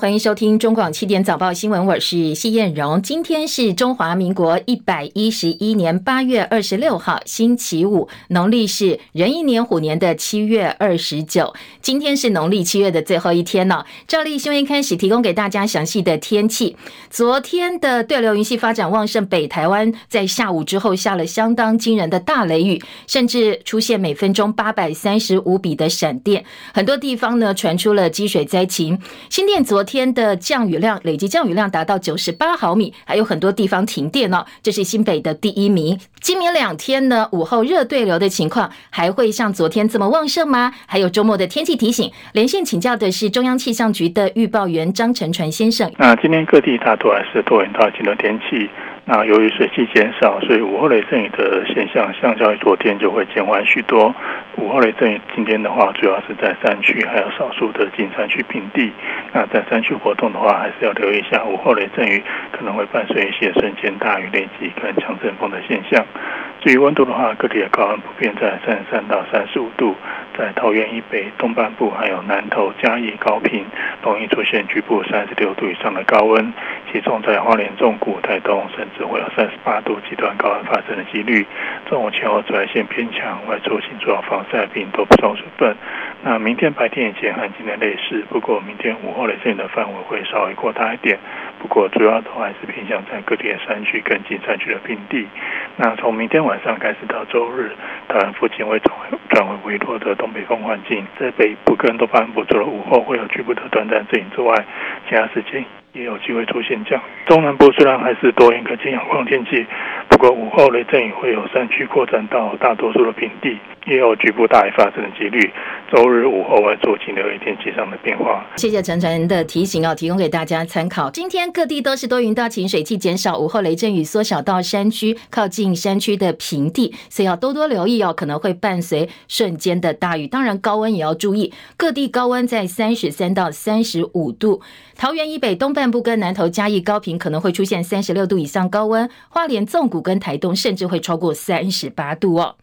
欢迎收听中广七点早报新闻，我是谢燕荣。今天是中华民国一百一十一年八月二十六号，星期五，农历是壬寅年虎年的七月二十九。今天是农历七月的最后一天了。照例新闻一开始提供给大家详细的天气。昨天的对流云系发展旺盛，北台湾在下午之后下了相当惊人的大雷雨，甚至出现每分钟八百三十五笔的闪电，很多地方呢传出了积水灾情。新店昨天的降雨量累计降雨量达到九十八毫米，还有很多地方停电哦，这是新北的第一名。今明两天呢，午后热对流的情况还会像昨天这么旺盛吗？还有周末的天气提醒，连线请教的是中央气象局的预报员张成传先生。那今天各地大多还是多云到晴的天气。那由于水汽减少，所以午后雷阵雨的现象相较于昨天就会减缓许多。午后雷阵雨今天的话，主要是在山区，还有少数的近山区平地。那在山区活动的话，还是要留意一下午后雷阵雨可能会伴随一些瞬间大雨、雷击跟强阵风的现象。至于温度的话，各地的高温普遍在三十三到三十五度，在桃园以北、东半部还有南投、嘉义、高平，容易出现局部三十六度以上的高温，其中在花莲、中谷、台东，甚至会有三十八度极端高温发生的几率。中午前后紫外线偏强，外出请做好防晒并多补充水分。那明天白天以前和今天类似，不过明天午后雷阵雨的范围会稍微扩大一点。不过，主要都还是偏向在各地的山区跟近山区的平地。那从明天晚上开始到周日，台湾附近会转转为微弱的东北风环境，在北部跟东半部除了午后会有局部的短暂阵雨之外，其他时间也有机会出现降雨。中南部虽然还是多云可见阳光天气，过午后雷阵雨会有山区扩展到大多数的平地。也有局部大雨发生的几率。周日午后会做请留意天气上的变化。谢谢陈传的提醒哦，提供给大家参考。今天各地都是多云到晴，水汽减少，午后雷阵雨缩小到山区靠近山区的平地，所以要多多留意哦，可能会伴随瞬间的大雨。当然高温也要注意，各地高温在三十三到三十五度。桃园以北东半部跟南投嘉义高频可能会出现三十六度以上高温，花莲纵谷跟台东甚至会超过三十八度哦。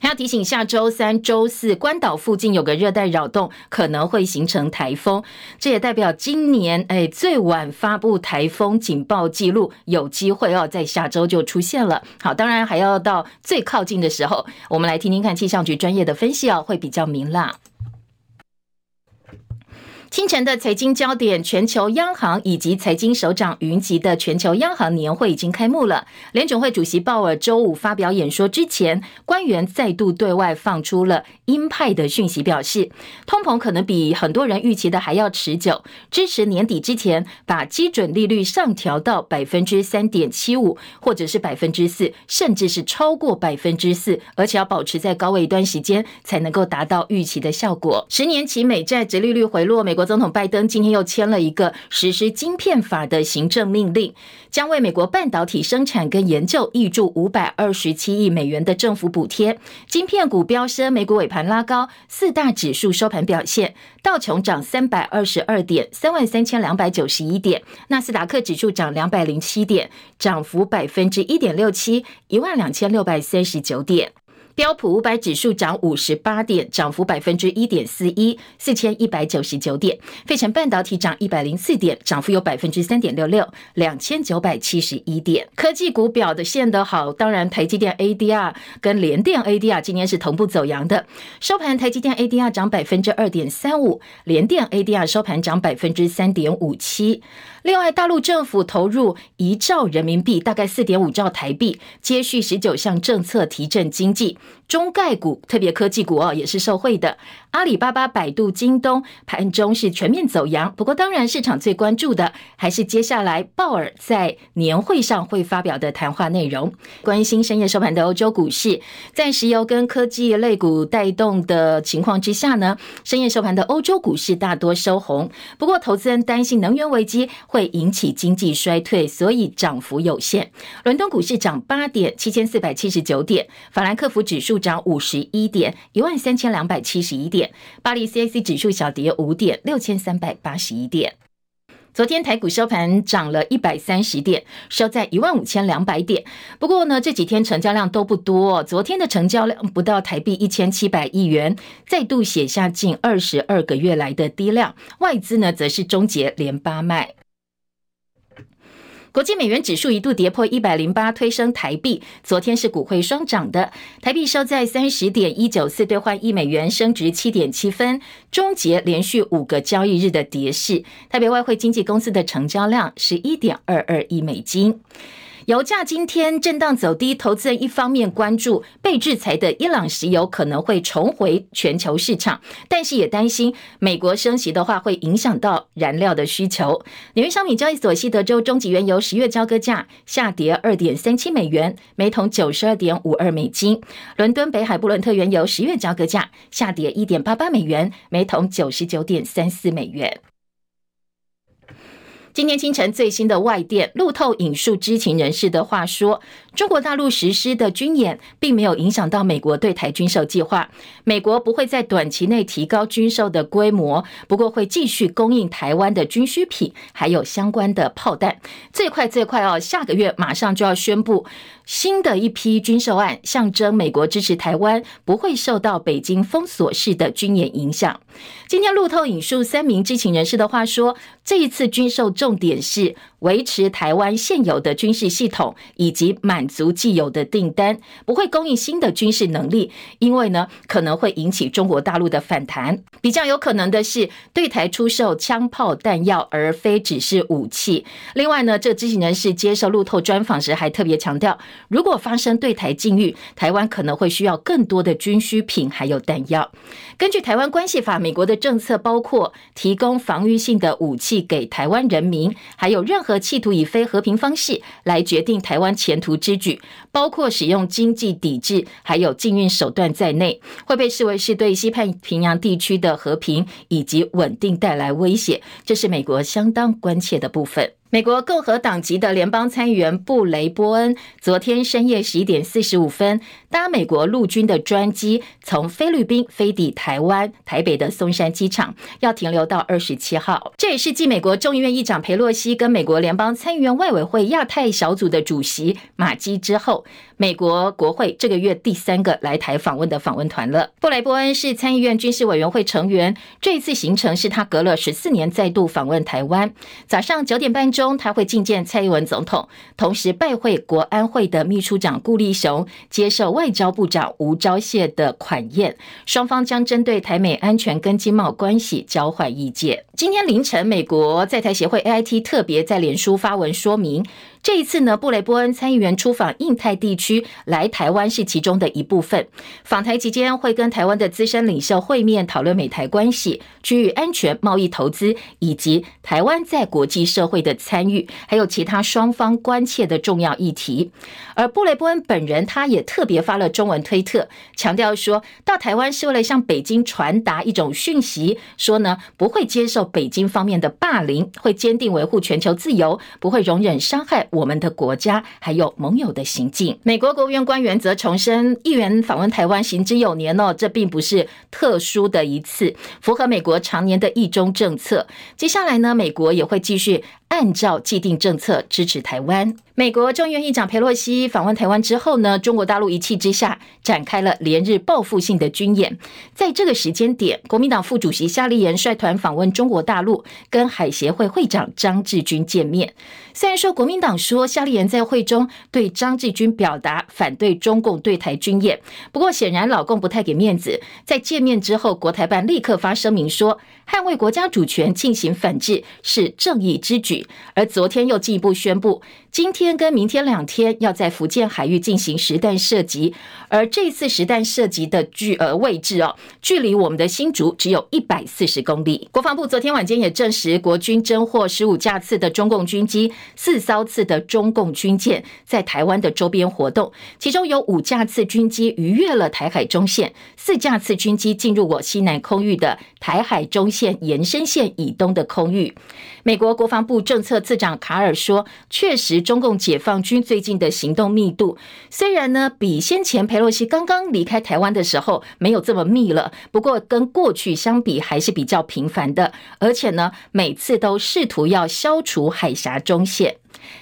还要提醒，下周三、周四，关岛附近有个热带扰动，可能会形成台风。这也代表今年哎最晚发布台风警报记录，有机会哦，在下周就出现了。好，当然还要到最靠近的时候，我们来听听看气象局专业的分析哦，会比较明朗。清晨的财经焦点，全球央行以及财经首长云集的全球央行年会已经开幕了。联准会主席鲍尔周五发表演说之前，官员再度对外放出了鹰派的讯息，表示通膨可能比很多人预期的还要持久，支持年底之前把基准利率上调到百分之三点七五，或者是百分之四，甚至是超过百分之四，而且要保持在高位一段时间，才能够达到预期的效果。十年期美债殖利率回落，美国总统拜登今天又签了一个实施晶片法的行政命令，将为美国半导体生产跟研究挹注五百二十七亿美元的政府补贴。晶片股飙升，美股尾盘拉高，四大指数收盘表现，道琼涨三百二十二点，三万三千两百九十一点；纳斯达克指数涨两百零七点，涨幅百分之一点六七，一万两千六百三十九点。标普五百指数涨五十八点，涨幅百分之一点四一，四千一百九十九点。费城半导体涨一百零四点，涨幅有百分之三点六六，两千九百七十一点。科技股表的现得好，当然台积电 ADR 跟联电 ADR 今天是同步走阳的。收盘，台积电 ADR 涨百分之二点三五，联电 ADR 收盘涨百分之三点五七。另外，大陆政府投入一兆人民币，大概四点五兆台币，接续十九项政策提振经济。中概股，特别科技股哦，也是受惠的。阿里巴巴、百度、京东盘中是全面走阳。不过，当然市场最关注的还是接下来鲍尔在年会上会发表的谈话内容。关心深夜收盘的欧洲股市，在石油跟科技类股带动的情况之下呢，深夜收盘的欧洲股市大多收红。不过，投资人担心能源危机会引起经济衰退，所以涨幅有限。伦敦股市涨八点，七千四百七十九点；法兰克福指数涨五十一点，一万三千两百七十一点。巴黎 CAC 指数小跌五点，六千三百八十一点。昨天台股收盘涨了一百三十点，收在一万五千两百点。不过呢，这几天成交量都不多，昨天的成交量不到台币一千七百亿元，再度写下近二十二个月来的低量。外资呢，则是终结连八卖。国际美元指数一度跌破一百零八，推升台币。昨天是股汇双涨的，台币收在三十点一九四兑换一美元，升值七点七分，终结连续五个交易日的跌势。台北外汇经纪公司的成交量是一点二二亿美金。油价今天震荡走低，投资人一方面关注被制裁的伊朗石油可能会重回全球市场，但是也担心美国升息的话会影响到燃料的需求。纽约商品交易所西德州中级原油十月交割价下跌二点三七美元，每桶九十二点五二美金；伦敦北海布伦特原油十月交割价下跌一点八八美元，每桶九十九点三四美元。今天清晨最新的外电路透引述知情人士的话说，中国大陆实施的军演并没有影响到美国对台军售计划。美国不会在短期内提高军售的规模，不过会继续供应台湾的军需品，还有相关的炮弹。最快最快哦，下个月马上就要宣布新的一批军售案，象征美国支持台湾不会受到北京封锁式的军演影响。今天路透引述三名知情人士的话说，这一次军售重点是维持台湾现有的军事系统，以及满足既有的订单，不会供应新的军事能力，因为呢可能会引起中国大陆的反弹。比较有可能的是对台出售枪炮弹药，而非只是武器。另外呢，这知情人士接受路透专访时还特别强调，如果发生对台禁运，台湾可能会需要更多的军需品还有弹药。根据台湾关系法，美国的政策包括提供防御性的武器给台湾人民，还有任何。企图以非和平方式来决定台湾前途之举，包括使用经济抵制，还有禁运手段在内，会被视为是对西太平洋地区的和平以及稳定带来威胁。这是美国相当关切的部分。美国共和党籍的联邦参议员布雷波恩昨天深夜十一点四十五分搭美国陆军的专机从菲律宾飞抵台湾台北的松山机场，要停留到二十七号。这也是继美国众议院议长佩洛西跟美国联邦参议院外委会亚太小组的主席马基之后，美国国会这个月第三个来台访问的访问团了。布雷波恩是参议院军事委员会成员，这一次行程是他隔了十四年再度访问台湾。早上九点半钟，他会觐见蔡英文总统，同时拜会国安会的秘书长顾立雄，接受外交部长吴钊燮的款宴。双方将针对台美安全跟经贸关系交换意见。今天凌晨，美国在台协会 AIT 特别在脸书发文说明。这一次呢，布雷波恩参议员出访印太地区，来台湾是其中的一部分。访台期间会跟台湾的资深领袖会面，讨论美台关系、区域安全、贸易投资，以及台湾在国际社会的参与，还有其他双方关切的重要议题。而布雷波恩本人，他也特别发了中文推特，强调说到台湾是为了向北京传达一种讯息，说呢不会接受北京方面的霸凌，会坚定维护全球自由，不会容忍伤害我们的国家还有盟友的行径。美国国务院官员则重申，议员访问台湾行之有年哦，这并不是特殊的一次，符合美国常年的一中政策。接下来呢，美国也会继续按照既定政策支持台湾。美国众议院议长佩洛西访问台湾之后呢，中国大陆一气之下展开了连日报复性的军演。在这个时间点，国民党副主席夏立言率团访问中国大陆，跟海协会会长张志军见面。虽然说国民党说夏立言在会中对张志军表达反对中共对台军演，不过显然老共不太给面子。在见面之后，国台办立刻发声明说，捍卫国家主权、进行反制是正义之举。而昨天又进一步宣布，今天跟明天两天要在福建海域进行实弹射击，而这次实弹射击的距呃位置哦，距离我们的新竹只有一百四十公里。国防部昨天晚间也证实，国军侦获十五架次的中共军机，四艘次的中共军舰在台湾的周边活动，其中有五架次军机逾越了台海中线，四架次军机进入我西南空域的台海中线延伸线以东的空域。美国国防部政策次长卡尔说：“确实，中共解放军最近的行动密度虽然呢比先前佩洛西刚刚离开台湾的时候没有这么密了，不过跟过去相比还是比较频繁的，而且呢每次都试图要消除海峡中线。”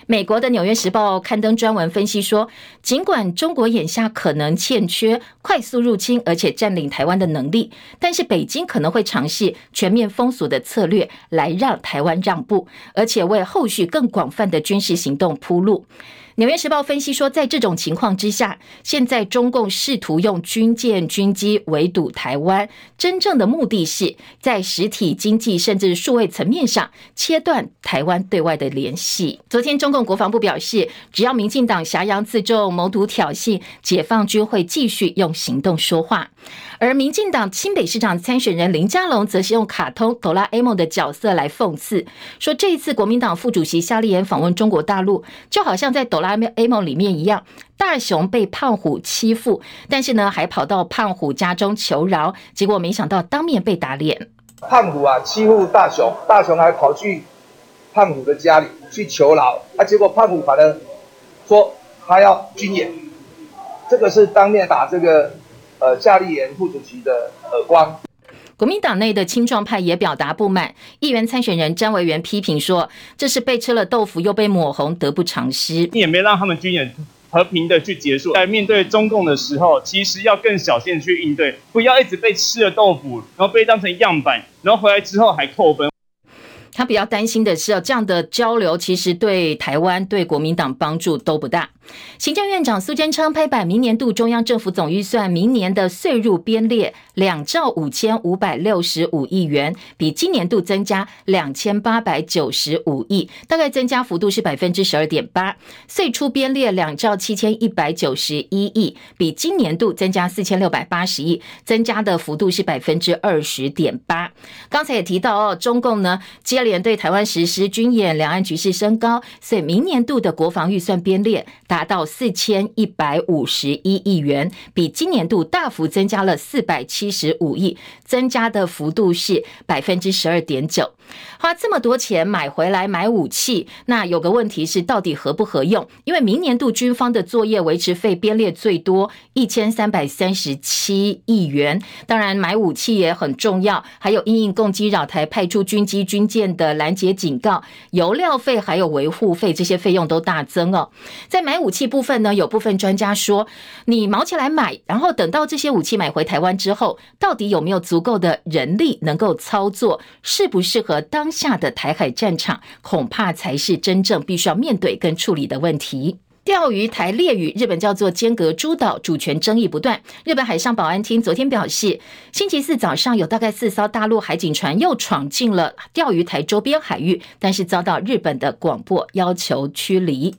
美国的《纽约时报》刊登专文分析说，尽管中国眼下可能欠缺快速入侵而且占领台湾的能力，但是北京可能会尝试全面封锁的策略来让台湾让步，而且为后续更广泛的军事行动铺路。《纽约时报》分析说，在这种情况之下，现在中共试图用军舰、军机围堵台湾，真正的目的是在实体经济甚至数位层面上切断台湾对外的联系。昨天，中共国防部表示，只要民进党挟洋自重、谋独挑衅，解放军会继续用行动说话。而民进党新北市长参选人林佳龙则是用卡通哆啦 A 梦的角色来讽刺，说这一次国民党副主席夏立言访问中国大陆，就好像在哆啦 A 梦里面一样，大雄被胖虎欺负，但是呢还跑到胖虎家中求饶，结果没想到当面被打脸。胖虎啊欺负大雄，大雄还跑去胖虎的家里去求饶，啊结果胖虎反而说他要军演，这个是当面打这个。呃，夏立言副主席的耳光。国民党内的青壮派也表达不满，议员参选人詹维元批评说：“这是被吃了豆腐又被抹红，得不偿失。”你也没让他们军演和平的去结束。在面对中共的时候，其实要更小心去应对，不要一直被吃了豆腐，然后被当成样板，然后回来之后还扣分。他比较担心的是，这样的交流其实对台湾、对国民党帮助都不大。行政院长苏贞昌拍板，明年度中央政府总预算明年的税入编列两兆五千五百六十五亿元，比今年度增加两千八百九十五亿，大概增加幅度是百分之十二点八。税出编列两兆七千一百九十一亿，比今年度增加四千六百八十亿，增加的幅度是百分之二十点八。刚才也提到哦，中共呢接连对台湾实施军演，两岸局势升高，所以明年度的国防预算编列达到四千一百五十一亿元，比今年度大幅增加了四百七十五亿，增加的幅度是百分之十二点九。花这么多钱买回来买武器，那有个问题是到底合不合用？因为明年度军方的作业维持费编列最多一千三百三十七亿元，当然买武器也很重要，还有因应共机扰台派出军机军舰的拦截警告、油料费还有维护费这些费用都大增哦。在买武器部分呢，有部分专家说，你毛起来买，然后等到这些武器买回台湾之后，到底有没有足够的人力能够操作，适不适合？当下的台海战场，恐怕才是真正必须要面对跟处理的问题。钓鱼台列屿，日本叫做尖阁诸岛，主权争议不断。日本海上保安厅昨天表示，星期四早上有大概四艘大陆海警船又闯进了钓鱼台周边海域，但是遭到日本的广播要求驱离。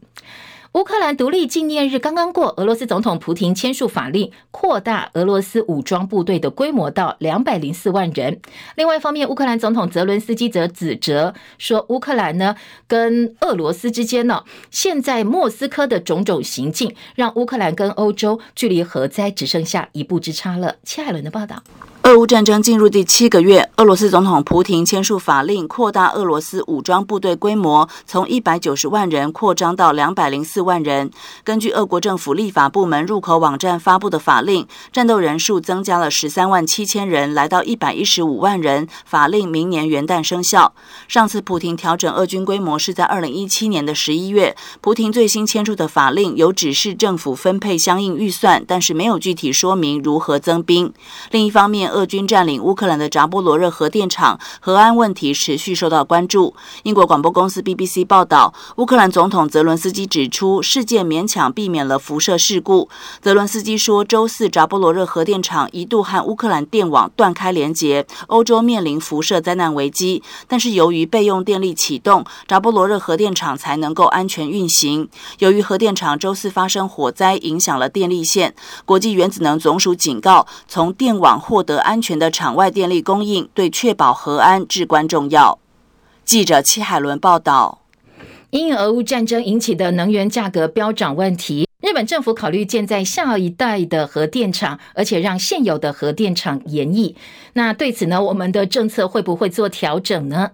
乌克兰独立纪念日刚刚过，俄罗斯总统普亭签署法令，扩大俄罗斯武装部队的规模到两百零四万人。另外一方面，乌克兰总统泽伦斯基则指责说，乌克兰呢跟俄罗斯之间呢，现在莫斯科的种种行径，让乌克兰跟欧洲距离核灾只剩下一步之差了。切海伦的报道。俄乌战争进入第七个月，俄罗斯总统普亭签署法令，扩大俄罗斯武装部队规模，从一百九十万人扩张到两百零四万人。根据俄国政府立法部门入口网站发布的法令，战斗人数增加了十三万七千人，来到一百一十五万人。法令明年元旦生效。上次普亭调整俄军规模是在二零一七年的十一月。普亭最新签署的法令有指示政府分配相应预算，但是没有具体说明如何增兵。另一方面，俄军占领乌克兰的扎波罗热核电厂，核安问题持续受到关注。英国广播公司 BBC 报道，乌克兰总统泽伦斯基指出，事件勉强避免了辐射事故。泽伦斯基说，周四扎波罗热核电厂一度和乌克兰电网断开连接，欧洲面临辐射灾难危机。但是由于备用电力启动，扎波罗热核电厂才能够安全运行。由于核电厂周四发生火灾，影响了电力线，国际原子能总署警告，从电网获得安全的场外电力供应对确保核安至关重要。记者戚海伦报道。因俄乌战争引起的能源价格飙涨问题，日本政府考虑建在下一代的核电厂，而且让现有的核电厂延役。那对此呢，我们的政策会不会做调整呢？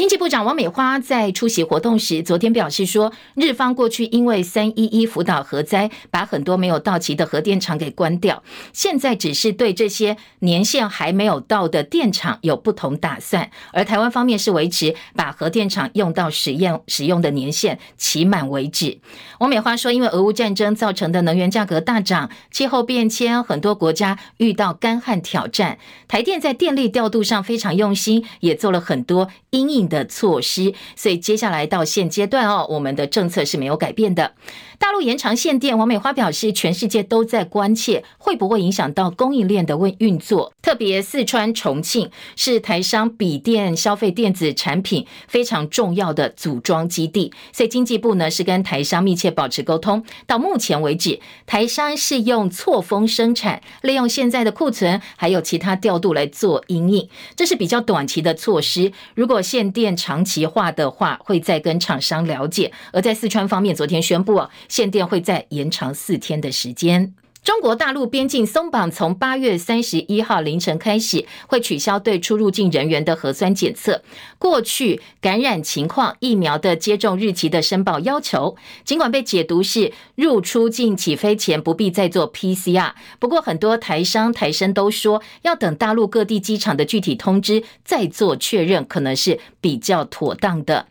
经济部长王美花在出席活动时，昨天表示说，日方过去因为三一一福岛核灾，把很多没有到期的核电厂给关掉，现在只是对这些年限还没有到的电厂有不同打算，而台湾方面是维持把核电厂用到实验使用的年限期满为止。王美花说，因为俄乌战争造成的能源价格大涨，气候变迁，很多国家遇到干旱挑战，台电在电力调度上非常用心，也做了很多因应的措施，所以接下来到现阶段哦，我们的政策是没有改变的。大陆延长限电，王美花表示，全世界都在关切会不会影响到供应链的运运作。特别四川重庆是台商笔电消费电子产品非常重要的组装基地，所以经济部呢是跟台商密切保持沟通。到目前为止，台商是用错峰生产，利用现在的库存，还有其他调度来做因应，这是比较短期的措施。如果现电长期化的话，会再跟厂商了解。而在四川方面，昨天宣布啊。限电会再延长四天的时间。中国大陆边境松绑，从八月三十一号凌晨开始，会取消对出入境人员的核酸检测。过去感染情况、疫苗的接种日期的申报要求，尽管被解读是入出境起飞前不必再做 PCR，不过很多台商台生都说，要等大陆各地机场的具体通知再做确认，可能是比较妥当的。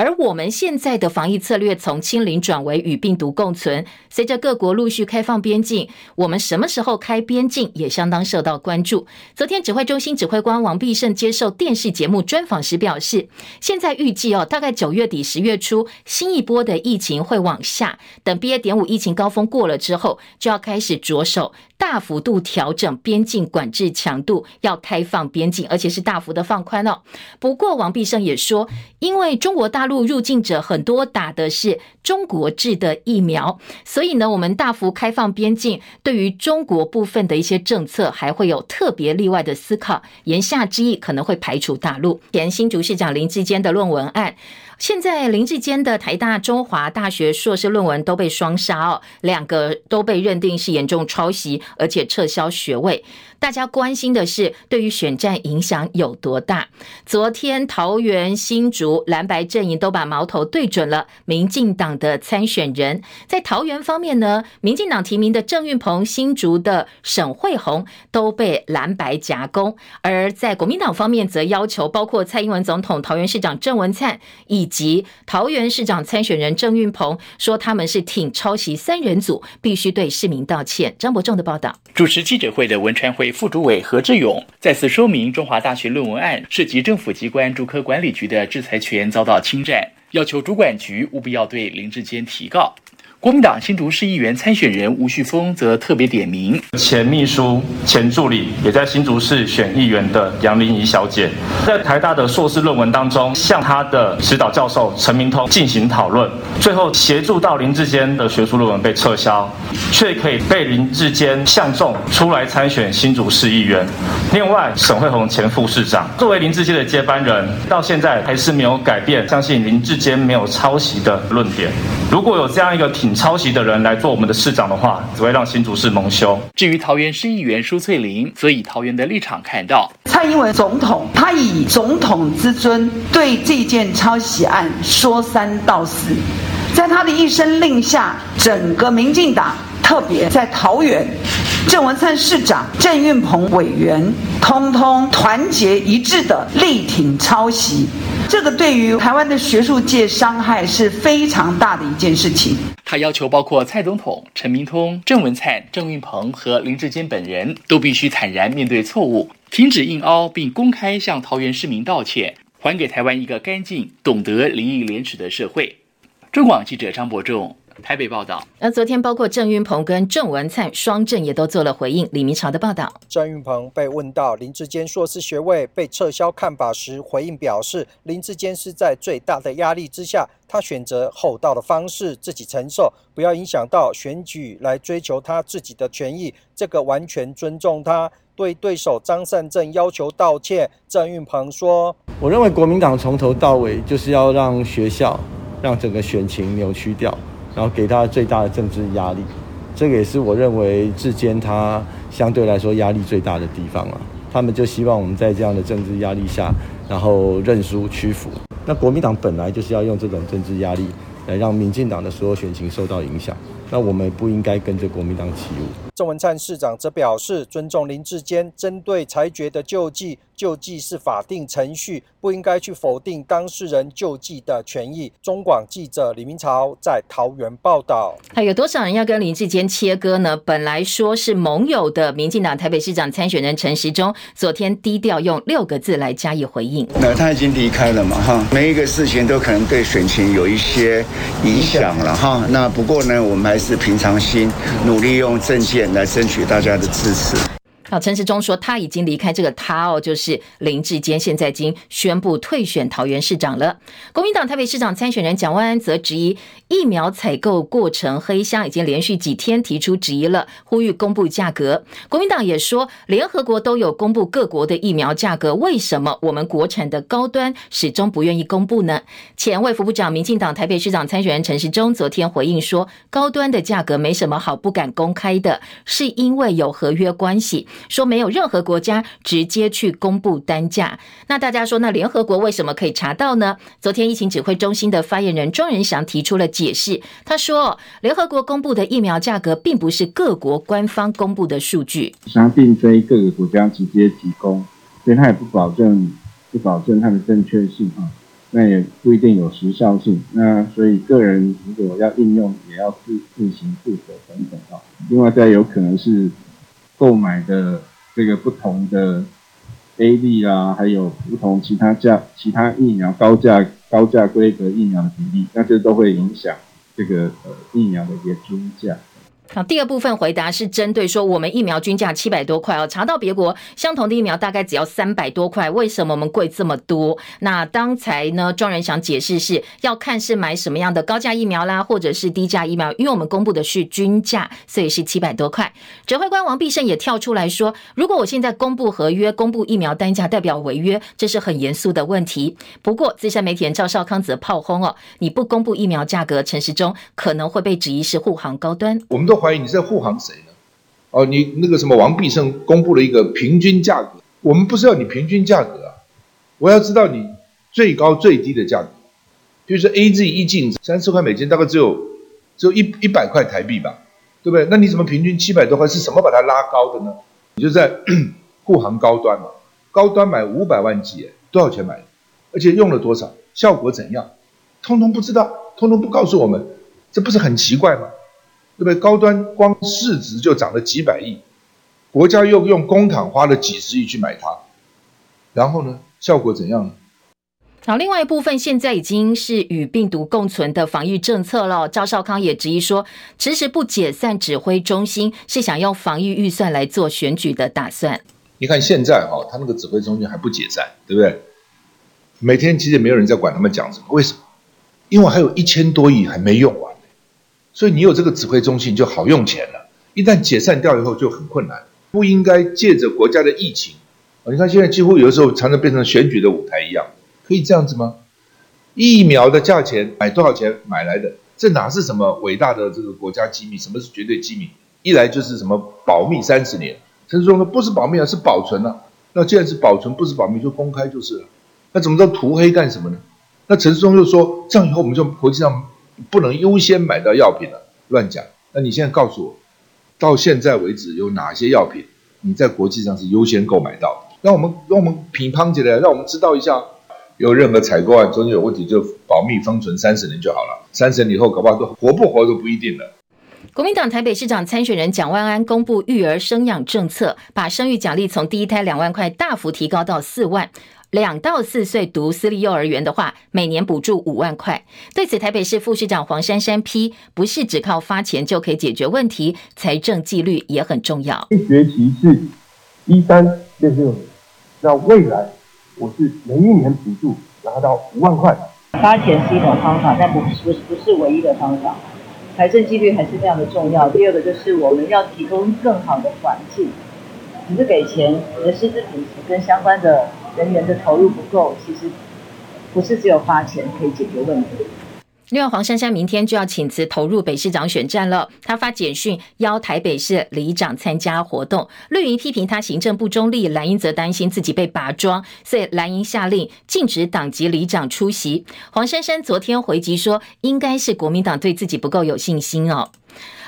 而我们现在的防疫策略从清零转为与病毒共存。随着各国陆续开放边境，我们什么时候开边境也相当受到关注。昨天指挥中心指挥官王必胜接受电视节目专访时表示，现在预计哦，大概九月底十月初，新一波的疫情会往下，等 BA. 点五疫情高峰过了之后，就要开始着手大幅度调整边境管制强度，要开放边境，而且是大幅的放宽哦。不过王必胜也说，因为中国大陆陆入境者很多打的是中国制的疫苗，所以呢，我们大幅开放边境，对于中国部分的一些政策还会有特别例外的思考。言下之意，可能会排除大陆。前新竹市长林志坚的论文案。现在林志坚的台大中华大学硕士论文都被双杀哦，两个都被认定是严重抄袭，而且撤销学位。大家关心的是，对于选战影响有多大？昨天桃园、新竹蓝白阵营都把矛头对准了民进党的参选人。在桃园方面呢，民进党提名的郑运鹏、新竹的沈慧虹都被蓝白夹攻；而在国民党方面，则要求包括蔡英文总统、桃园市长郑文灿以及桃园市长参选人郑运鹏说他们是挺抄袭三人组，必须对市民道歉。张伯仲的报道。主持记者会的文传会副主委何志勇再次说明，中华大学论文案涉及政府机关主科管理局的制裁权遭到侵占，要求主管局务必要对林志坚提告。国民党新竹市议员参选人吴旭峰则特别点名前秘书、前助理，也在新竹市选议员的杨玲仪小姐，在台大的硕士论文当中，向他的指导教授陈明通进行讨论，最后协助到林志坚的学术论文被撤销，却可以被林志坚相中出来参选新竹市议员。另外，沈慧虹前副市长作为林志坚的接班人，到现在还是没有改变，相信林志坚没有抄袭的论点。如果有这样一个挺。抄袭的人来做我们的市长的话，只会让新竹市蒙羞。至于桃园市议员舒翠玲，则以桃园的立场看到，蔡英文总统他以总统之尊对这件抄袭案说三道四，在他的一声令下，整个民进党，特别在桃园，郑文灿市长、郑运鹏委员，通通团结一致的力挺抄袭。这个对于台湾的学术界伤害是非常大的一件事情。他要求包括蔡总统、陈明通、郑文灿、郑运鹏和林志坚本人都必须坦然面对错误，停止硬凹，并公开向桃园市民道歉，还给台湾一个干净、懂得礼义廉耻的社会。中广记者张伯仲。台北报道，那昨天包括郑运鹏跟郑文灿双郑也都做了回应。李明朝的报道，郑运鹏被问到林志坚硕士学位被撤销看法时，回应表示，林志坚是在最大的压力之下，他选择厚道的方式自己承受，不要影响到选举来追求他自己的权益，这个完全尊重他。对对手张善政要求道歉。郑运鹏说：“我认为国民党从头到尾就是要让学校、让整个选情扭曲掉，然后给他最大的政治压力。这个也是我认为志坚他相对来说压力最大的地方啊。他们就希望我们在这样的政治压力下，然后认输屈服。那国民党本来就是要用这种政治压力来让民进党的所有选情受到影响。”那我们不应该跟着国民党起舞。郑文灿市长则表示，尊重林志坚针对裁决的救济，救济是法定程序，不应该去否定当事人救济的权益。中广记者李明朝在桃园报道。还有多少人要跟林志坚切割呢？本来说是盟友的民进党台北市长参选人陈时中，昨天低调用六个字来加以回应。那他已经离开了嘛？哈，每一个事情都可能对选情有一些影响了哈。那不过呢，我们还。是平常心，努力用政见来争取大家的支持。好，陈时中说他已经离开这个他哦，就是林志坚，现在已经宣布退选桃园市长了。国民党台北市长参选人蒋万安则质疑疫苗采购过程黑箱，已经连续几天提出质疑了，呼吁公布价格。国民党也说，联合国都有公布各国的疫苗价格，为什么我们国产的高端始终不愿意公布呢？前卫福部长、民进党台北市长参选人陈时中昨天回应说，高端的价格没什么好不敢公开的，是因为有合约关系。说没有任何国家直接去公布单价，那大家说，那联合国为什么可以查到呢？昨天疫情指挥中心的发言人庄仁祥提出了解释，他说，联合国公布的疫苗价格并不是各国官方公布的数据，它并非各个国家直接提供，所以它也不保证不保证它的正确性啊，那也不一定有时效性，那所以个人如果要应用，也要自自行负责等等啊。另外再有可能是。购买的这个不同的 A 粒啊，还有不同其他价其他疫苗高价高价规格疫苗的比例，那这都会影响这个呃疫苗的一个均价。好，第二部分回答是针对说，我们疫苗均价七百多块哦，查到别国相同的疫苗大概只要三百多块，为什么我们贵这么多？那刚才呢，庄人祥解释是要看是买什么样的高价疫苗啦，或者是低价疫苗，因为我们公布的是均价，所以是七百多块。指挥官王必胜也跳出来说，如果我现在公布合约、公布疫苗单价，代表违约，这是很严肃的问题。不过资深媒体人赵少康则炮轰哦，你不公布疫苗价格，陈时中可能会被质疑是护航高端。我们都。怀疑你在护航谁呢？哦，你那个什么王必胜公布了一个平均价格，我们不是要你平均价格啊，我要知道你最高最低的价格。比如说 A Z 一进三十块美金，大概只有只有一一百块台币吧，对不对？那你怎么平均七百多块？是什么把它拉高的呢？你就在 护航高端嘛，高端买五百万剂，多少钱买的？而且用了多少？效果怎样？通通不知道，通通不告诉我们，这不是很奇怪吗？对不对？高端光市值就涨了几百亿，国家又用公帑花了几十亿去买它，然后呢，效果怎样呢？好，另外一部分现在已经是与病毒共存的防疫政策了。赵少康也质疑说，迟迟不解散指挥中心，是想用防疫预算来做选举的打算。你看现在哈，他那个指挥中心还不解散，对不对？每天其实没有人在管他们讲什么，为什么？因为还有一千多亿还没用完。所以你有这个指挥中心就好用钱了，一旦解散掉以后就很困难。不应该借着国家的疫情，你看现在几乎有的时候常常变成选举的舞台一样，可以这样子吗？疫苗的价钱买多少钱买来的？这哪是什么伟大的这个国家机密？什么是绝对机密？一来就是什么保密三十年。陈世忠说不是保密啊，是保存啊。那既然是保存，不是保密就公开就是了。那怎么知道涂黑干什么呢？那陈世忠又说这样以后我们就国际上。不能优先买到药品的，乱讲。那你现在告诉我，到现在为止有哪些药品你在国际上是优先购买到的？让我们让我们品乓起来，让我们知道一下。有任何采购案中间有问题，就保密封存三十年就好了。三十年以后搞不好都活不活都不一定了。国民党台北市长参选人蒋万安公布育儿生养政策，把生育奖励从第一胎两万块大幅提高到四万。两到四岁读私立幼儿园的话，每年补助五万块。对此，台北市副市长黄珊珊批：不是只靠发钱就可以解决问题，财政纪律也很重要。一学期是一三六六年，那未来我是每一年补助拿到五万块。发钱是一种方法，但不不不是唯一的方法。财政纪律还是非常的重要。第二个就是我们要提供更好的环境。只是给钱，你的师资品质跟相关的人员的投入不够，其实不是只有发钱可以解决问题。另外，黄珊珊明天就要请辞投入北市长选战了。他发简讯邀台北市里长参加活动。绿营批评他行政不中立，蓝营则担心自己被拔庄，所以蓝营下令禁止党籍里长出席。黄珊珊昨天回击说，应该是国民党对自己不够有信心哦。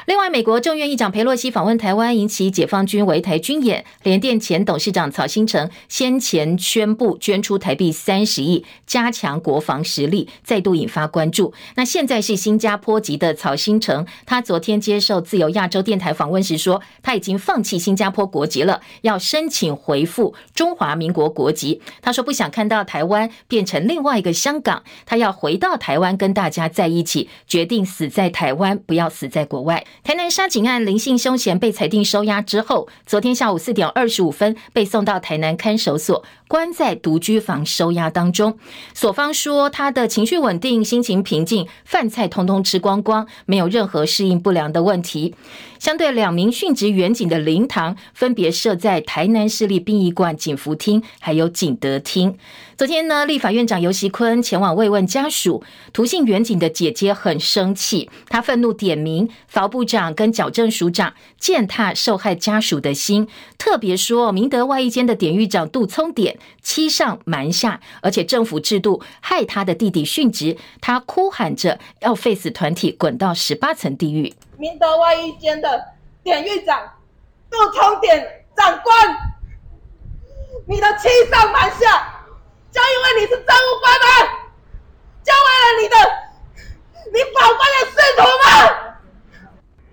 另外，美国众院议长佩洛西访问台湾，引起解放军围台军演。联电前董事长曹新成先前宣布捐出台币三十亿，加强国防实力，再度引发关注。那现在是新加坡籍的曹新成，他昨天接受自由亚洲电台访问时说，他已经放弃新加坡国籍了，要申请回复中华民国国籍。他说不想看到台湾变成另外一个香港，他要回到台湾跟大家在一起，决定死在台湾，不要死在国外。台南杀警案，林姓凶嫌被裁定收押之后，昨天下午四点二十五分被送到台南看守所，关在独居房收押当中。所方说他的情绪稳定，心情平静，饭菜通通吃光光，没有任何适应不良的问题。相对两名殉职员警的灵堂，分别设在台南市立殡仪馆景福厅，还有景德厅。昨天呢，立法院长游锡坤前往慰问家属，涂姓员警的姐姐很生气，她愤怒点名法务部长跟矫正署长践踏受害家属的心，特别说明德外役监的典狱长杜聪典欺上瞒下，而且政府制度害他的弟弟殉职，他哭喊着要废死团体滚到十八层地狱。明德外役监的典狱长杜聪典长官，你的欺上瞒下。就因为你是政务官吗？就为了你的你宝贵的仕途吗？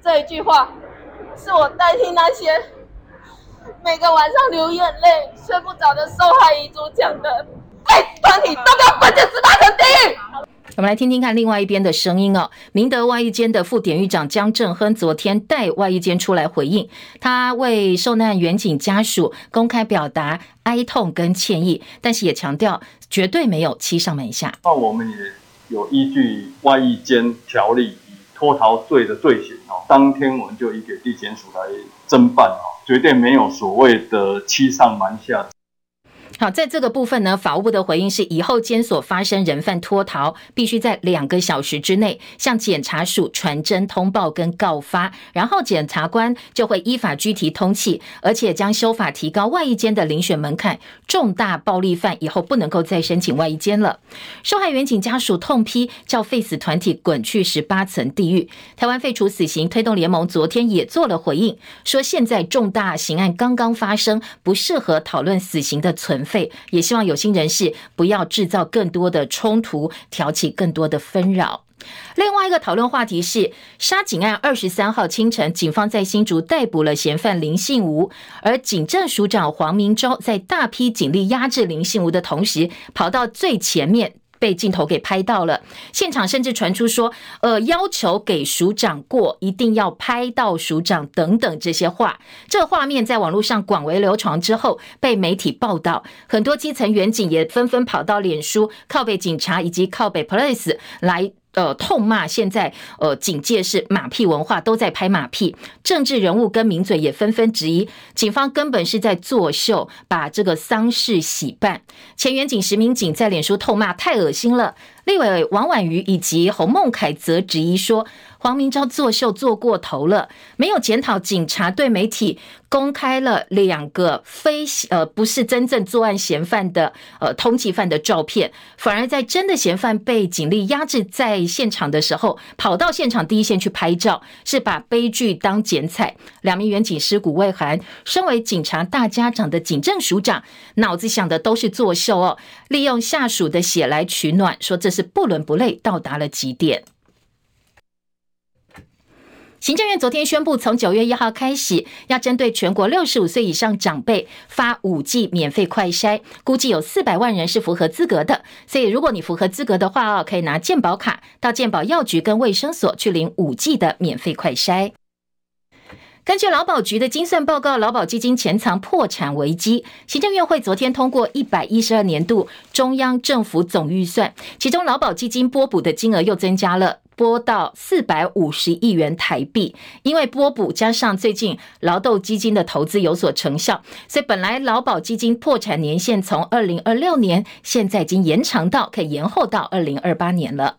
这一句话是我代替那些每个晚上流眼泪睡不着的受害遗族讲的。哎，团体都给我滚进十八层地狱！我们来听听看另外一边的声音哦。明德外役监的副典狱长江正亨昨天带外役监出来回应，他为受难员警家属公开表达哀痛跟歉意，但是也强调绝对没有欺上瞒下。那我们也有依据外役间条例以脱逃罪的罪行哦，当天我们就移给地检署来侦办哦，绝对没有所谓的欺上瞒下。好，在这个部分呢，法务部的回应是：以后监所发生人犯脱逃，必须在两个小时之内向检察署传真通报跟告发，然后检察官就会依法拘提通缉，而且将修法提高外役间的遴选门槛，重大暴力犯以后不能够再申请外役间了。受害员警家属痛批，叫废死团体滚去十八层地狱。台湾废除死刑推动联盟昨天也做了回应，说现在重大刑案刚刚发生，不适合讨论死刑的存费，也希望有心人士不要制造更多的冲突，挑起更多的纷扰。另外一个讨论话题是杀警案，二十三号清晨，警方在新竹逮捕了嫌犯林信吾，而警政署长黄明洲在大批警力压制林信吾的同时，跑到最前面。被镜头给拍到了，现场甚至传出说，呃，要求给署长过，一定要拍到署长等等这些话。这画面在网络上广为流传之后，被媒体报道，很多基层员警也纷纷跑到脸书靠北警察以及靠北 Police 来。呃，痛骂现在呃警界是马屁文化，都在拍马屁。政治人物跟名嘴也纷纷质疑，警方根本是在作秀，把这个丧事喜办。前员警石明景在脸书痛骂太恶心了。立委王婉瑜以及侯孟凯则质疑说，黄明昭作秀做过头了，没有检讨警察对媒体公开了两个非呃不是真正作案嫌犯的呃通缉犯的照片，反而在真的嫌犯被警力压制在现场的时候，跑到现场第一线去拍照，是把悲剧当剪彩。两名原警尸骨未寒，身为警察大家长的警政署长，脑子想的都是作秀哦，利用下属的血来取暖，说这是。不伦不类，到达了极点。行政院昨天宣布，从九月一号开始，要针对全国六十五岁以上长辈发五 G 免费快筛，估计有四百万人是符合资格的。所以，如果你符合资格的话哦，可以拿健保卡到健保药局跟卫生所去领五 G 的免费快筛。根据劳保局的精算报告，劳保基金潜藏破产危机。行政院会昨天通过一百一十二年度中央政府总预算，其中劳保基金拨补的金额又增加了。拨到四百五十亿元台币。因为拨补加上最近劳动基金的投资有所成效，所以本来劳保基金破产年限从二零二六年，现在已经延长到可以延后到二零二八年了。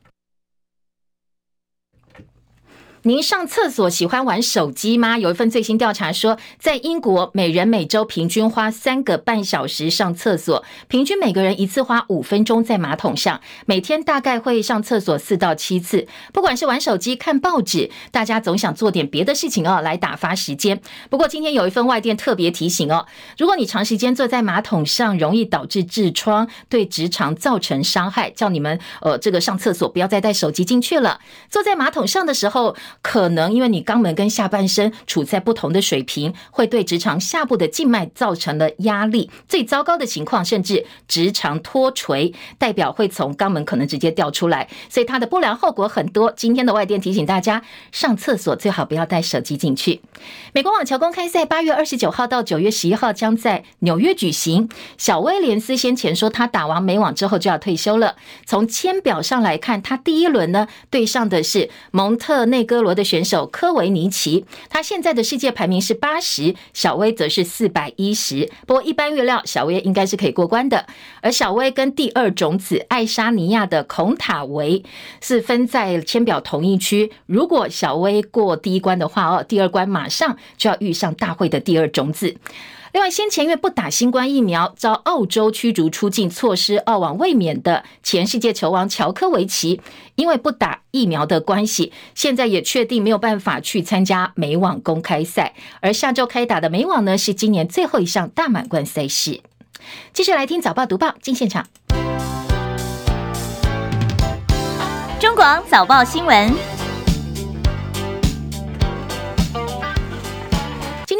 您上厕所喜欢玩手机吗？有一份最新调查说，在英国，每人每周平均花三个半小时上厕所，平均每个人一次花五分钟在马桶上，每天大概会上厕所四到七次。不管是玩手机、看报纸，大家总想做点别的事情哦，来打发时间。不过今天有一份外电特别提醒哦，如果你长时间坐在马桶上，容易导致痔疮，对直肠造成伤害，叫你们呃这个上厕所不要再带手机进去了。坐在马桶上的时候，可能因为你肛门跟下半身处在不同的水平，会对直肠下部的静脉造成了压力。最糟糕的情况，甚至直肠脱垂，代表会从肛门可能直接掉出来。所以它的不良后果很多。今天的外电提醒大家，上厕所最好不要带手机进去。美国网球公开赛八月二十九号到九月十一号将在纽约举行。小威廉斯先前说他打完美网之后就要退休了。从签表上来看，他第一轮呢对上的是蒙特内哥罗的选手科维尼奇，他现在的世界排名是八十，小威则是四百一十。不过一般预料，小威应该是可以过关的。而小威跟第二种子爱沙尼亚的孔塔维是分在签表同一区。如果小威过第一关的话，哦，第二关马上就要遇上大会的第二种子。另外，先前因为不打新冠疫苗，遭澳洲驱逐出境、错失澳网卫冕的前世界球王乔科维奇，因为不打疫苗的关系，现在也确定没有办法去参加美网公开赛。而下周开打的美网呢，是今年最后一项大满贯赛事。继续来听早报读报，进现场。中广早报新闻。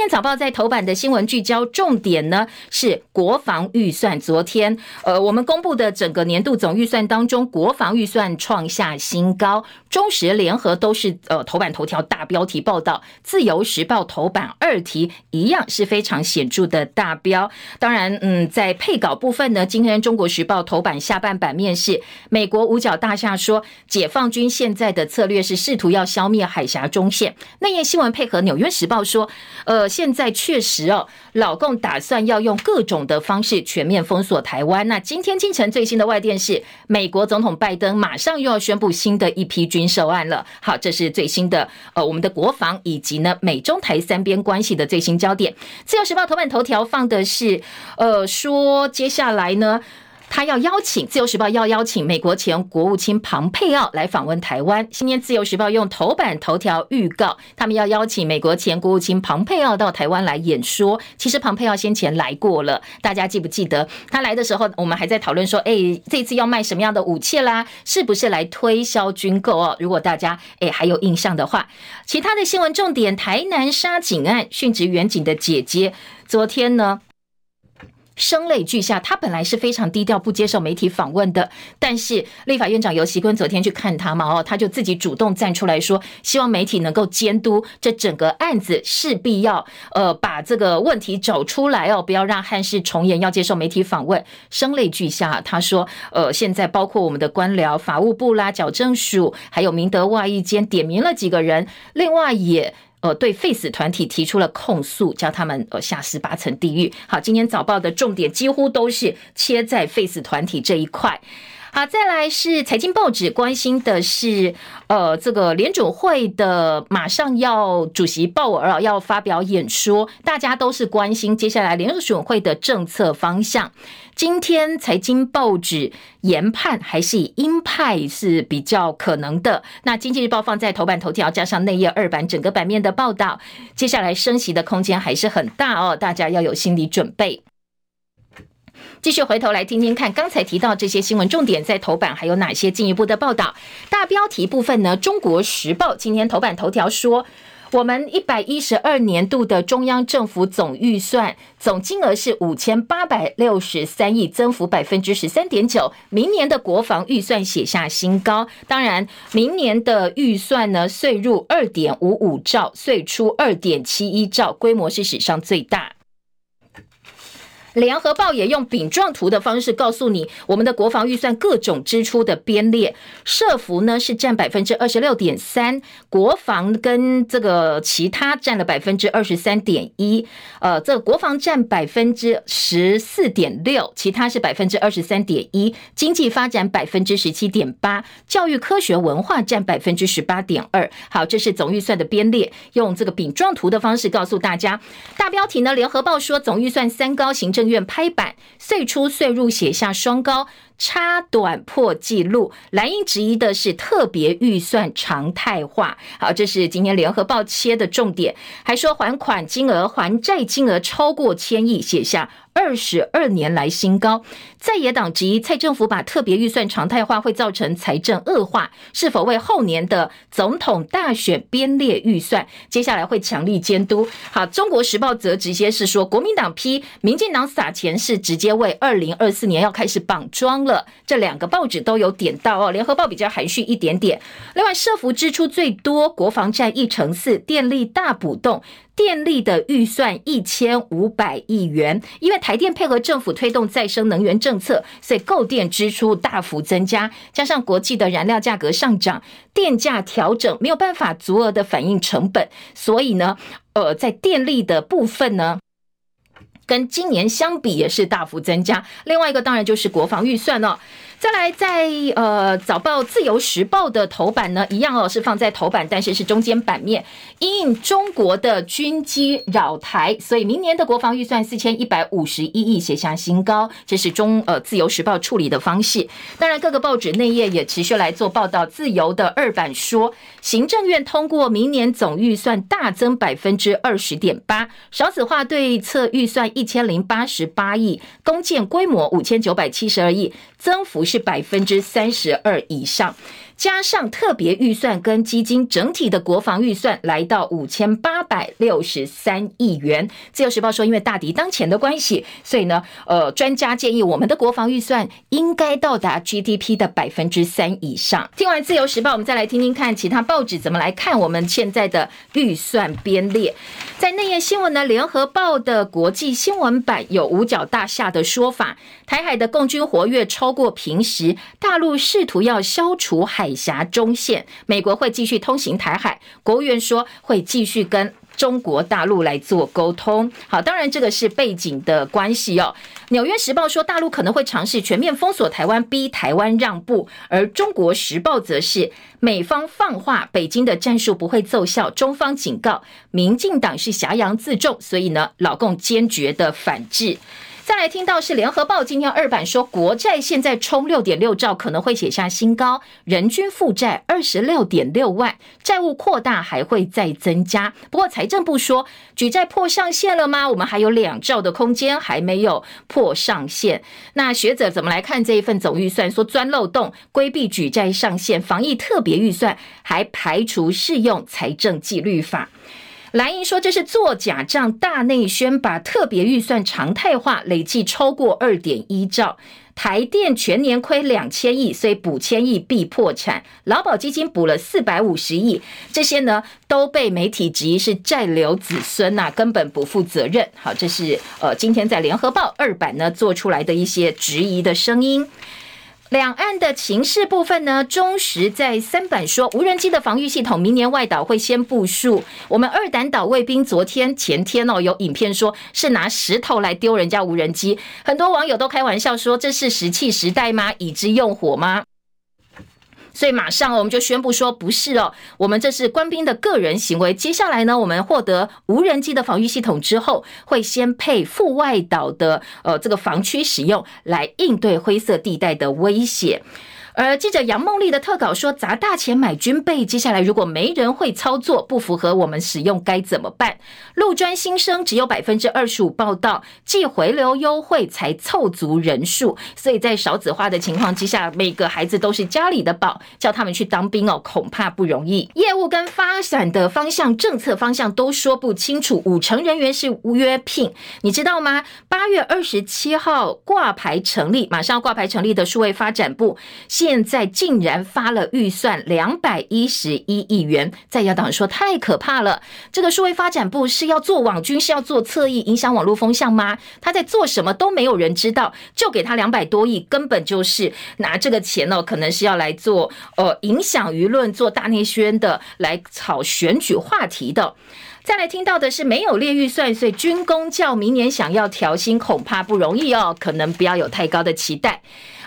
天早报在头版的新闻聚焦重点呢，是国防预算。昨天，呃，我们公布的整个年度总预算当中，国防预算创下新高。中时联合都是呃头版头条大标题报道，自由时报头版二题一样是非常显著的大标。当然，嗯，在配稿部分呢，今天中国时报头版下半版面是美国五角大厦说，解放军现在的策略是试图要消灭海峡中线。内页新闻配合纽约时报说，呃。现在确实哦，老共打算要用各种的方式全面封锁台湾。那今天清晨最新的外电是，美国总统拜登马上又要宣布新的一批军售案了。好，这是最新的呃，我们的国防以及呢美中台三边关系的最新焦点。自由时报头版头条放的是，呃，说接下来呢。他要邀请《自由时报》要邀请美国前国务卿庞佩奥来访问台湾。今天《自由时报》用头版头条预告，他们要邀请美国前国务卿庞佩奥到台湾来演说。其实庞佩奥先前来过了，大家记不记得？他来的时候，我们还在讨论说，哎，这次要卖什么样的武器啦？是不是来推销军购哦？如果大家哎还有印象的话，其他的新闻重点：台南杀警案，殉职员警的姐姐，昨天呢？声泪俱下，他本来是非常低调，不接受媒体访问的。但是立法院长游锡堃昨天去看他嘛，哦，他就自己主动站出来说，希望媒体能够监督这整个案子，势必要呃把这个问题找出来哦，不要让憾事重演，要接受媒体访问。声泪俱下，他说，呃，现在包括我们的官僚、法务部啦、矫正署，还有明德外役监，点名了几个人，另外也。呃，对 Face 团体提出了控诉，叫他们呃下十八层地狱。好，今天早报的重点几乎都是切在 Face 团体这一块。好，再来是财经报纸关心的是，呃，这个联准会的马上要主席鲍尔要发表演说，大家都是关心接下来联准会的政策方向。今天财经报纸研判还是以鹰派是比较可能的。那经济日报放在头版头条，加上内页二版整个版面的报道，接下来升息的空间还是很大哦，大家要有心理准备。继续回头来听听看，刚才提到这些新闻重点在头版还有哪些进一步的报道？大标题部分呢？中国时报今天头版头条说，我们一百一十二年度的中央政府总预算总金额是五千八百六十三亿，增幅百分之十三点九。明年的国防预算写下新高，当然，明年的预算呢，岁入二点五五兆，岁出二点七一兆，规模是史上最大。联合报也用饼状图的方式告诉你，我们的国防预算各种支出的编列，社福呢是占百分之二十六点三，国防跟这个其他占了百分之二十三点一，呃，这国防占百分之十四点六，其他是百分之二十三点一，经济发展百分之十七点八，教育科学文化占百分之十八点二。好，这是总预算的编列，用这个饼状图的方式告诉大家。大标题呢，联合报说总预算三高，行政。政院拍板，岁出岁入写下双高，差短破纪录。蓝营质疑的是特别预算常态化。好，这是今天联合报切的重点，还说还款金额、还债金额超过千亿，写下。二十二年来新高，在野党质疑蔡政府把特别预算常态化会造成财政恶化，是否为后年的总统大选编列预算？接下来会强力监督。好，中国时报则直接是说，国民党批民进党撒钱是直接为二零二四年要开始绑桩。这两个报纸都有点到哦，联合报比较含蓄一点点。另外，社福支出最多，国防占一成四，电力大补动。电力的预算一千五百亿元，因为台电配合政府推动再生能源政策，所以购电支出大幅增加，加上国际的燃料价格上涨，电价调整没有办法足额的反映成本，所以呢，呃，在电力的部分呢，跟今年相比也是大幅增加。另外一个当然就是国防预算了。再来在，呃早报《自由时报》的头版呢，一样哦，是放在头版，但是是中间版面，因中国的军机扰台，所以明年的国防预算四千一百五十一亿写下新高，这是中呃《自由时报》处理的方式。当然，各个报纸内页也持续来做报道。自由的二版说，行政院通过明年总预算大增百分之二十点八，少子化对策预算一千零八十八亿，公建规模五千九百七十二亿，增幅。是百分之三十二以上。加上特别预算跟基金，整体的国防预算来到五千八百六十三亿元。自由时报说，因为大敌当前的关系，所以呢，呃，专家建议我们的国防预算应该到达 GDP 的百分之三以上。听完自由时报，我们再来听听看其他报纸怎么来看我们现在的预算编列。在内页新闻呢，联合报的国际新闻版有五角大厦的说法，台海的共军活跃超过平时，大陆试图要消除海。峡中线，美国会继续通行台海。国务院说会继续跟中国大陆来做沟通。好，当然这个是背景的关系哦。纽约时报说大陆可能会尝试全面封锁台湾，逼台湾让步。而中国时报则是美方放话，北京的战术不会奏效。中方警告，民进党是挟洋自重，所以呢，老共坚决的反制。再来听到是联合报今天二版说，国债现在冲六点六兆，可能会写下新高，人均负债二十六点六万，债务扩大还会再增加。不过财政部说，举债破上限了吗？我们还有两兆的空间，还没有破上限。那学者怎么来看这一份总预算？说钻漏洞，规避举债上限，防疫特别预算还排除适用财政纪律法。蓝营说这是做假账、大内宣，把特别预算常态化，累计超过二点一兆。台电全年亏两千亿，所以补千亿必破产。劳保基金补了四百五十亿，这些呢都被媒体质疑是债留子孙呐、根本不负责任。好，这是呃今天在联合报二版呢做出来的一些质疑的声音。两岸的情势部分呢，中时在三版说，无人机的防御系统明年外岛会先部署。我们二胆岛卫兵昨天前天哦，有影片说是拿石头来丢人家无人机，很多网友都开玩笑说，这是石器时代吗？已知用火吗？所以马上我们就宣布说不是哦，我们这是官兵的个人行为。接下来呢，我们获得无人机的防御系统之后，会先配副外岛的呃这个防区使用，来应对灰色地带的威胁。而记者杨梦丽的特稿说，砸大钱买军备，接下来如果没人会操作，不符合我们使用该怎么办？陆专新生只有百分之二十五报到，既回流优惠才凑足人数，所以在少子化的情况之下，每个孩子都是家里的宝，叫他们去当兵哦，恐怕不容易。业务跟发展的方向、政策方向都说不清楚，五成人员是无约聘，你知道吗？八月二十七号挂牌成立，马上挂牌成立的数位发展部现现在竟然发了预算两百一十一亿元，在野党说太可怕了。这个数位发展部是要做网军，是要做侧翼影响网络风向吗？他在做什么都没有人知道，就给他两百多亿，根本就是拿这个钱哦，可能是要来做呃影响舆论、做大内宣的，来炒选举话题的。再来听到的是没有列预算，所以军公教明年想要调薪恐怕不容易哦，可能不要有太高的期待。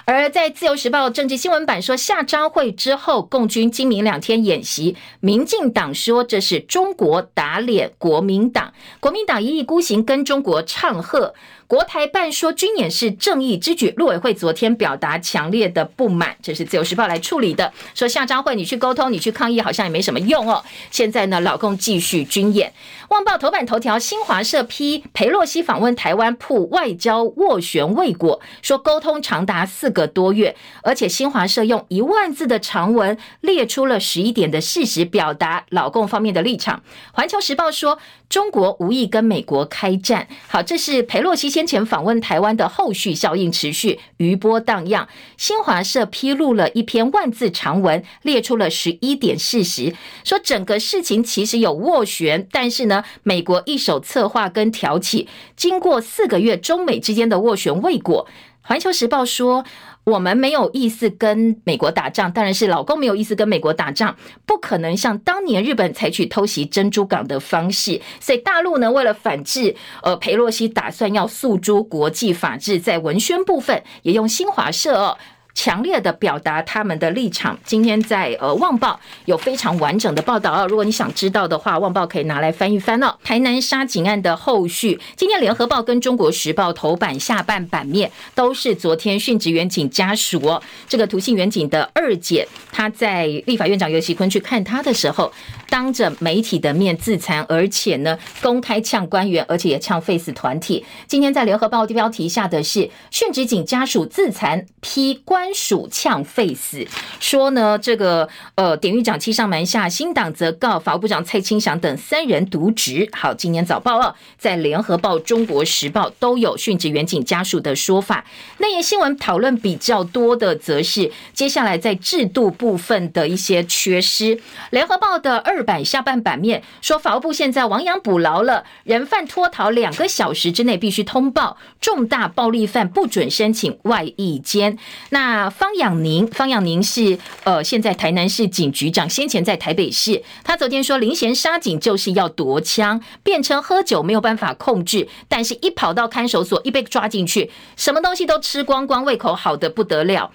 而在自由时报政治新闻版说，夏朝会之后，共军今明两天演习，民进党说这是中国打脸国民党，国民党一意孤行跟中国唱和。国台办说军演是正义之举，陆委会昨天表达强烈的不满，这是自由时报来处理的，说夏章会你去沟通，你去抗议好像也没什么用哦。现在呢，老共继续军演。旺报头版头条，新华社批裴洛西访问台湾曝外交斡旋未果，说沟通长达四个多月，而且新华社用一万字的长文列出了十一点的事实，表达老共方面的立场。环球时报说中国无意跟美国开战。好，这是裴洛西。先前访问台湾的后续效应持续，余波荡漾。新华社披露了一篇万字长文，列出了十一点事实，说整个事情其实有斡旋，但是呢，美国一手策划跟挑起，经过四个月中美之间的斡旋未果。环球时报说。我们没有意思跟美国打仗，当然是老公没有意思跟美国打仗，不可能像当年日本采取偷袭珍珠港的方式。所以大陆呢，为了反制，呃，佩洛西打算要诉诸国际法治，在文宣部分也用新华社哦。强烈的表达他们的立场。今天在呃《旺报》有非常完整的报道啊，如果你想知道的话，《旺报》可以拿来翻一翻哦。台南杀警案的后续，今天《联合报》跟《中国时报》头版下半版面都是昨天殉职员警家属哦。这个涂姓员警的二姐，她在立法院长游锡坤去看他的时候，当着媒体的面自残，而且呢公开呛官员，而且也呛 Face 团体。今天在《联合报》的标题下的是殉职警家属自残批官。署呛 face 说呢，这个呃，典狱长欺上瞒下，新党则告法务部长蔡清祥等三人渎职。好，今年早报二，在联合报、中国时报都有殉职员警家属的说法。内页新闻讨论比较多的，则是接下来在制度部分的一些缺失。联合报的二版下半版面说，法务部现在亡羊补牢了，人犯脱逃两个小时之内必须通报，重大暴力犯不准申请外役监。那方养宁，方养宁是呃，现在台南市警局长，先前在台北市。他昨天说，林贤杀警就是要夺枪，变成喝酒没有办法控制，但是一跑到看守所，一被抓进去，什么东西都吃光光，胃口好的不得了。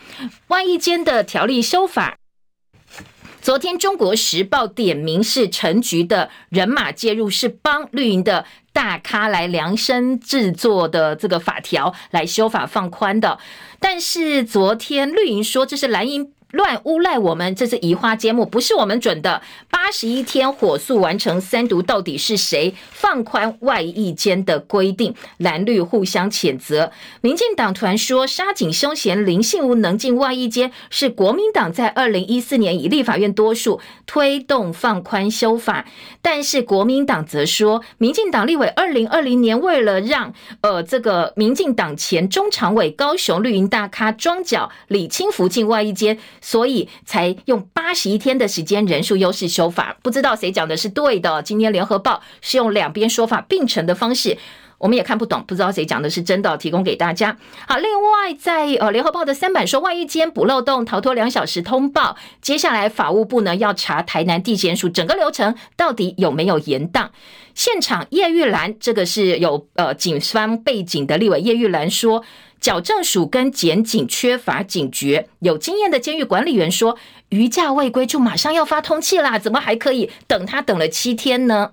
外役监的条例修法，昨天中国时报点名是陈局的人马介入，是帮绿营的。大咖来量身制作的这个法条来修法放宽的，但是昨天绿营说这是蓝营。乱诬赖我们，这是移花接木，不是我们准的。八十一天火速完成三读，到底是谁放宽外役间的规定？蓝绿互相谴责。民进党团说，杀警凶嫌林信吾能进外役间，是国民党在二零一四年以立法院多数推动放宽修法，但是国民党则说，民进党立委二零二零年为了让呃这个民进党前中常委高雄绿营大咖庄脚李清福进外役间。所以才用八十一天的时间，人数优势修法，不知道谁讲的是对的。今天联合报是用两边说法并成的方式，我们也看不懂，不知道谁讲的是真的，提供给大家。好，另外在呃联合报的三版说，外役监补漏洞，逃脱两小时通报，接下来法务部呢要查台南地检署整个流程到底有没有延宕。现场叶玉兰，这个是有呃警方背景的立委叶玉兰说。矫正署跟检警缺乏警觉，有经验的监狱管理员说，余价未归就马上要发通气啦，怎么还可以等他等了七天呢？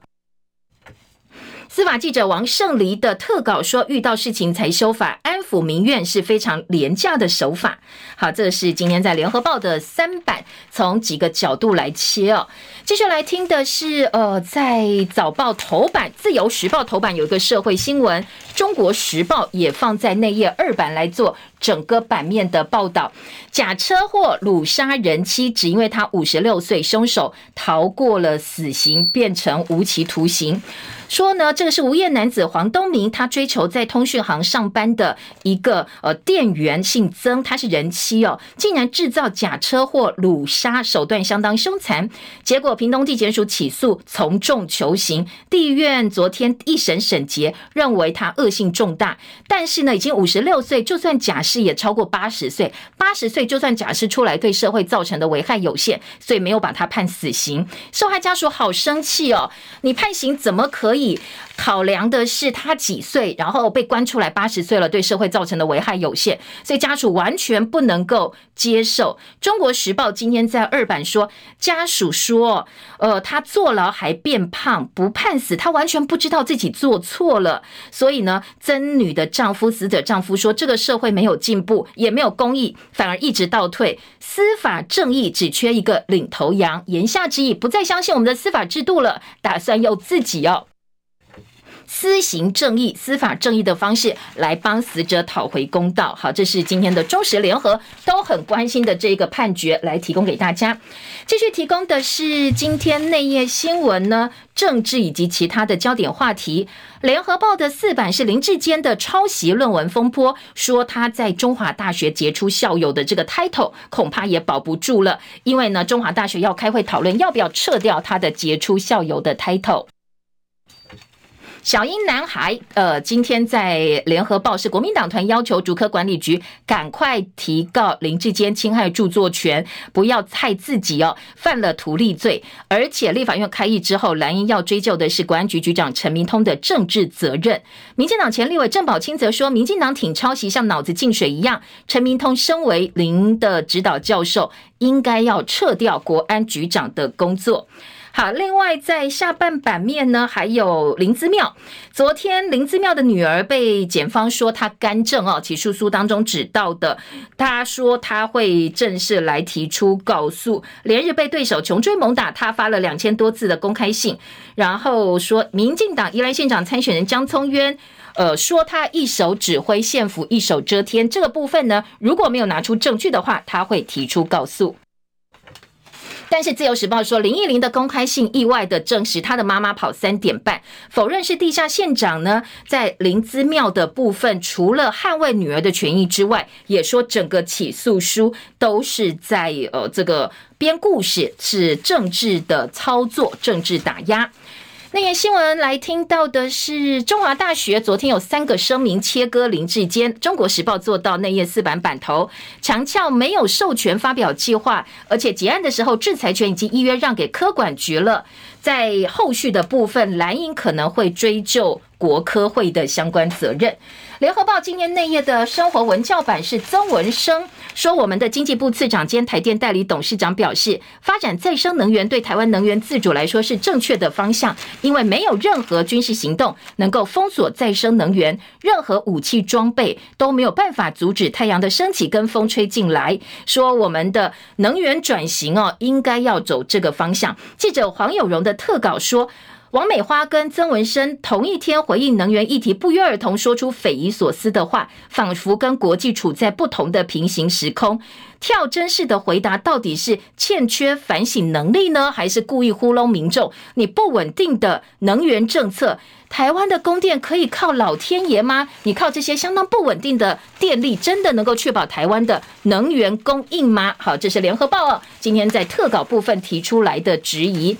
司法记者王胜黎的特稿说，遇到事情才修法，安抚民怨是非常廉价的手法。好，这是今天在联合报的三版，从几个角度来切哦。接下来听的是，呃，在早报头版，自由时报头版有一个社会新闻，中国时报也放在内页二版来做。整个版面的报道。假车祸掳杀人妻，只因为他五十六岁，凶手逃过了死刑，变成无期徒刑。说呢，这个是无业男子黄东明，他追求在通讯行上班的一个呃店员，姓曾，他是人妻哦，竟然制造假车祸掳杀，手段相当凶残。结果屏东地检署起诉，从重求刑。地院昨天一审审结，认为他恶性重大，但是呢，已经五十六岁，就算假释是也超过八十岁，八十岁就算假释出来，对社会造成的危害有限，所以没有把他判死刑。受害家属好生气哦，你判刑怎么可以？考量的是他几岁，然后被关出来八十岁了，对社会造成的危害有限，所以家属完全不能够接受。中国时报今天在二版说，家属说，呃，他坐牢还变胖，不判死，他完全不知道自己做错了。所以呢，曾女的丈夫，死者丈夫说，这个社会没有进步，也没有公义，反而一直倒退，司法正义只缺一个领头羊。言下之意，不再相信我们的司法制度了，打算要自己哦。私行正义、司法正义的方式来帮死者讨回公道。好，这是今天的中时联合都很关心的这个判决，来提供给大家。继续提供的是今天内页新闻呢，政治以及其他的焦点话题。联合报的四版是林志坚的抄袭论文风波，说他在中华大学杰出校友的这个 title 恐怕也保不住了，因为呢，中华大学要开会讨论要不要撤掉他的杰出校友的 title。小英男孩，呃，今天在联合报是国民党团要求竹科管理局赶快提告林志坚侵害著作权，不要害自己哦，犯了图利罪。而且立法院开议之后，蓝营要追究的是国安局局长陈明通的政治责任。民进党前立委郑宝清则说，民进党挺抄袭像脑子进水一样。陈明通身为林的指导教授，应该要撤掉国安局长的工作。好，另外在下半版面呢，还有林姿妙。昨天林姿妙的女儿被检方说她干政哦，起诉书当中指到的，她说她会正式来提出告诉，连日被对手穷追猛打，她发了两千多字的公开信，然后说民进党宜兰县长参选人江聪渊，呃，说他一手指挥县府，一手遮天，这个部分呢，如果没有拿出证据的话，他会提出告诉。但是《自由时报》说，林忆莲的公开信意外的证实，她的妈妈跑三点半，否认是地下县长呢。在林姿妙的部分，除了捍卫女儿的权益之外，也说整个起诉书都是在呃这个编故事，是政治的操作，政治打压。那页新闻来听到的是，中华大学昨天有三个声明切割林志坚。中国时报做到内页四版版头，强调没有授权发表计划，而且结案的时候制裁权已经依约让给科管局了。在后续的部分，蓝营可能会追究国科会的相关责任。联合报今年内页的生活文教版是曾文生说，我们的经济部次长兼台电代理董事长表示，发展再生能源对台湾能源自主来说是正确的方向，因为没有任何军事行动能够封锁再生能源，任何武器装备都没有办法阻止太阳的升起跟风吹进来。说我们的能源转型哦，应该要走这个方向。记者黄有荣的特稿说。王美花跟曾文生同一天回应能源议题，不约而同说出匪夷所思的话，仿佛跟国际处在不同的平行时空。跳针式的回答，到底是欠缺反省能力呢，还是故意糊弄民众？你不稳定的能源政策，台湾的供电可以靠老天爷吗？你靠这些相当不稳定的电力，真的能够确保台湾的能源供应吗？好，这是联合报今天在特稿部分提出来的质疑。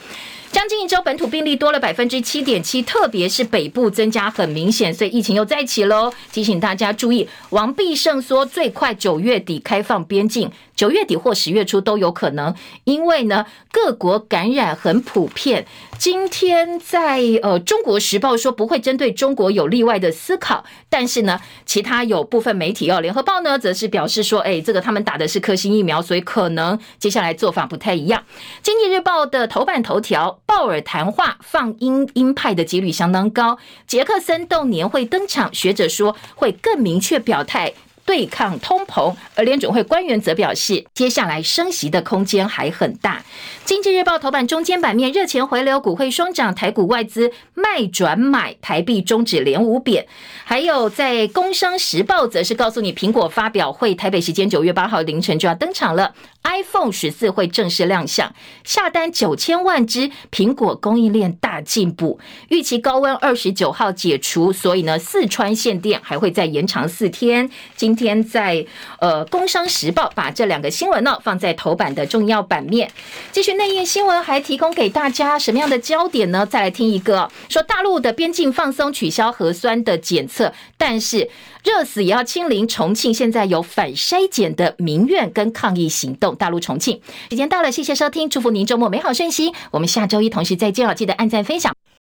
将近一周，本土病例多了百分之七点七，特别是北部增加很明显，所以疫情又再起喽。提醒大家注意，王必胜说最快九月底开放边境。九月底或十月初都有可能，因为呢，各国感染很普遍。今天在呃《中国时报》说不会针对中国有例外的思考，但是呢，其他有部分媒体哦，《联合报》呢则是表示说，哎，这个他们打的是科兴疫苗，所以可能接下来做法不太一样。《经济日报》的头版头条，鲍尔谈话放鹰鹰派的几率相当高。杰克森豆年会登场，学者说会更明确表态。对抗通膨。而联准会官员则表示，接下来升息的空间还很大。经济日报头版中间版面，热钱回流，股汇双涨，台股外资卖转买，台币终止连五贬。还有在工商时报则是告诉你，苹果发表会，台北时间九月八号凌晨就要登场了，iPhone 十四会正式亮相，下单九千万支，苹果供应链大进步，预期高温二十九号解除，所以呢，四川限电还会再延长四天。今天在呃工商时报把这两个新闻呢放在头版的重要版面，继续。内页新闻还提供给大家什么样的焦点呢？再来听一个，说大陆的边境放松，取消核酸的检测，但是热死也要清零。重庆现在有反筛检的民怨跟抗议行动。大陆重庆时间到了，谢谢收听，祝福您周末美好顺心。我们下周一同时再见哦，记得按赞分享。